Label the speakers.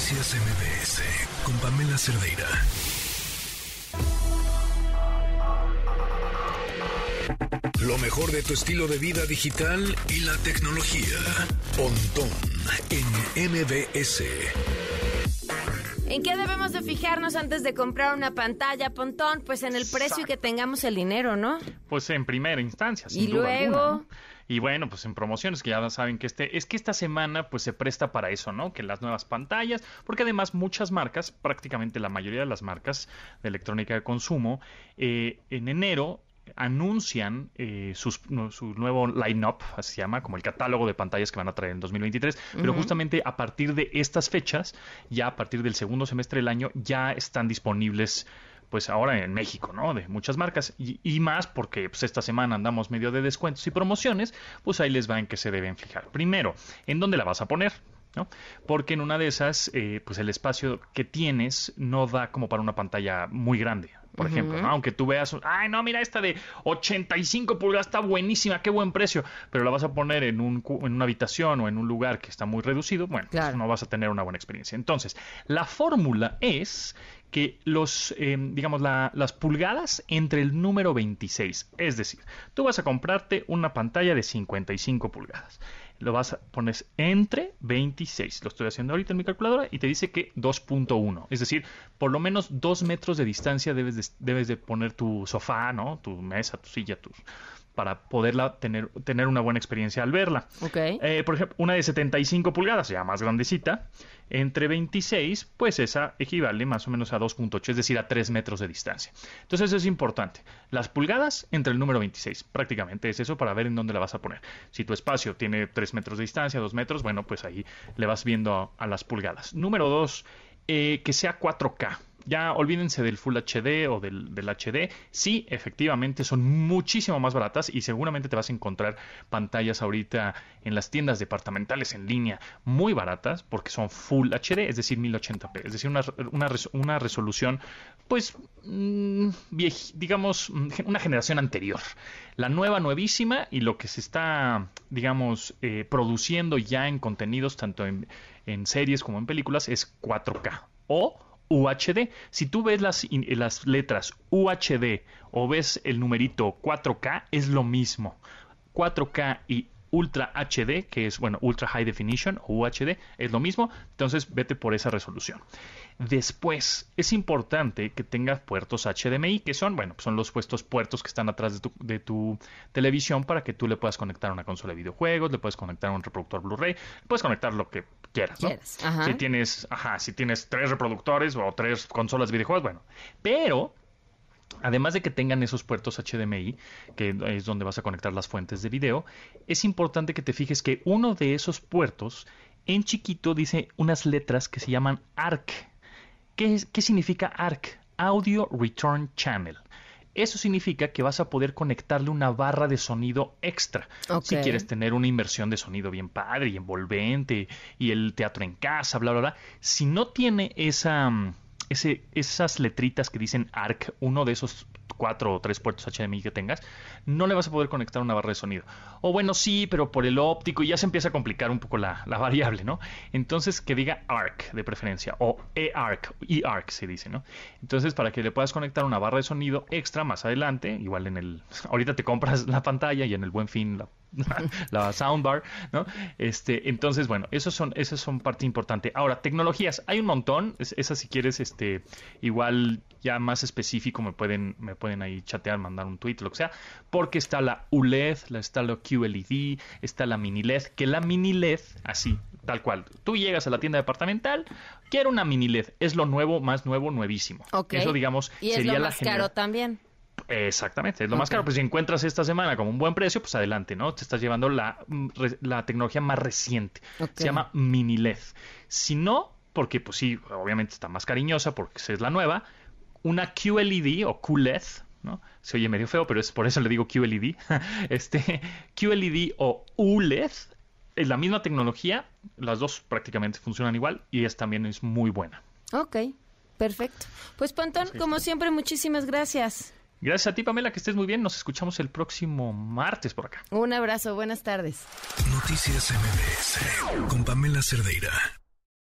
Speaker 1: Noticias MBS con Pamela Cerdeira. Lo mejor de tu estilo de vida digital y la tecnología. Pontón en MBS.
Speaker 2: ¿En qué debemos de fijarnos antes de comprar una pantalla, Pontón? Pues en el precio y que tengamos el dinero, ¿no?
Speaker 3: Pues en primera instancia, sin
Speaker 2: Y
Speaker 3: duda
Speaker 2: luego-
Speaker 3: alguna, ¿no? Y bueno, pues en promociones que ya saben que este es que esta semana pues se presta para eso, ¿no? Que las nuevas pantallas, porque además muchas marcas, prácticamente la mayoría de las marcas de electrónica de consumo, eh, en enero anuncian eh, sus- no, su nuevo line-up, así se llama, como el catálogo de pantallas que van a traer en 2023, pero justamente a partir de estas fechas, ya a partir del segundo semestre del año, ya están disponibles pues ahora en México, ¿no? De muchas marcas y, y más porque pues esta semana andamos medio de descuentos y promociones, pues ahí les va en qué se deben fijar. Primero, ¿en dónde la vas a poner? ¿no? Porque en una de esas, eh, pues el espacio que tienes no da como para una pantalla muy grande, por ejemplo, ¿no? Aunque tú veas, ay, no, mira, esta de 85 pulgadas está buenísima, qué buen precio, pero la vas a poner en, un, en una habitación o en un lugar que está muy reducido, bueno, pues no vas a tener una buena experiencia. Entonces, la fórmula es que los, eh, digamos, la- las pulgadas entre el número 26. Es decir, tú vas a comprarte una pantalla de 55 pulgadas. Lo vas a pones entre 26. Lo estoy haciendo ahorita en mi calculadora y te dice que 2.1. Es decir, por lo menos dos metros de distancia debes de, debes de poner tu sofá, ¿no? Tu mesa, tu silla, tus para poderla tener, tener una buena experiencia al verla.
Speaker 2: Ok.
Speaker 3: Eh, por ejemplo, una de 75 pulgadas, ya más grandecita, entre 26, pues esa equivale más o menos a 2.8, es decir, a 3 metros de distancia. Entonces eso es importante. Las pulgadas entre el número 26, prácticamente es eso para ver en dónde la vas a poner. Si tu espacio tiene 3 metros de distancia, 2 metros, bueno, pues ahí le vas viendo a, a las pulgadas. Número 2, que sea 4K. Ya olvídense del Full HD o del, HD. Sí, efectivamente son muchísimo más baratas y seguramente te vas a encontrar pantallas ahorita en las tiendas departamentales en línea muy baratas porque son Full HD, es decir, 1080p. Es decir, una, una, res- una resolución, pues, mm, digamos, mm, una generación anterior. La nueva, nuevísima y lo que se está, digamos, eh, produciendo ya en contenidos, tanto en, en series como en películas, es 4K o UHD. Si tú ves las, letras UHD o ves el numerito 4K, es lo mismo. 4K y Ultra HD, que es, bueno, Ultra High Definition o UHD, es lo mismo. Entonces, vete por esa resolución. Después, es importante que tengas puertos HDMI, que son, bueno, son los puestos puertos que están atrás de tu, de tu televisión para que tú le puedas conectar una consola de videojuegos, le puedes conectar un reproductor Blu-ray, puedes conectar lo que quieras, ¿no?
Speaker 2: Quieras, ajá.
Speaker 3: Si tienes, ajá, si tienes tres reproductores o tres consolas de videojuegos, bueno. Pero Además de que tengan esos puertos HDMI, que es donde vas a conectar las fuentes de video, es importante que te fijes que uno de esos puertos en chiquito dice unas letras que se llaman ARC. ¿Qué, es- qué significa ARC? Audio Return Channel. Eso significa que vas a poder conectarle una barra de sonido extra. Si quieres tener una inversión de sonido bien padre y envolvente y el teatro en casa, bla, bla, bla. Si no tiene esa, mm, ese, esas letritas que dicen ARC, uno de esos cuatro o tres puertos HDMI que tengas, no le vas a poder conectar una barra de sonido. O bueno, sí, pero por el óptico y ya se empieza a complicar un poco la, variable, ¿no? Entonces que diga ARC de preferencia o eARC, eARC se dice, ¿no? Entonces para que le puedas conectar una barra de sonido extra más adelante, igual en el, ahorita te compras la pantalla y en el buen fin la, la soundbar, ¿no? Este, entonces, bueno, esos son, esas son parte importante. Ahora, tecnologías, hay un montón, es- esas si quieres, este, igual ya más específico me pueden, me pueden ahí chatear, mandar un tweet, lo que sea, porque está la ULED, la, está la QLED, está la mini LED, que la mini LED, así, tal cual, tú llegas a la tienda departamental, quiero una mini LED, es lo nuevo, más nuevo, nuevísimo.
Speaker 2: Ok.
Speaker 3: Eso, digamos,
Speaker 2: y es
Speaker 3: sería
Speaker 2: lo más caro también.
Speaker 3: Exactamente, es lo más caro. Pues si encuentras esta semana con un buen precio, pues adelante, ¿no? Te estás llevando la, mm, la tecnología más reciente. Se llama mini LED. Si no, porque pues sí, obviamente está más cariñosa porque es la nueva, una QLED o QLED, ¿no? Se oye medio feo, pero es por eso le digo QLED. este, QLED o ULED es la misma tecnología, las dos prácticamente funcionan igual y es también es muy buena.
Speaker 2: Ok, perfecto. Pues Pontón, como siempre, muchísimas gracias.
Speaker 3: Gracias a ti, Pamela, que estés muy bien. Nos escuchamos el próximo martes por acá.
Speaker 2: Un abrazo, buenas tardes.
Speaker 1: Noticias MBS con Pamela Cerdeira.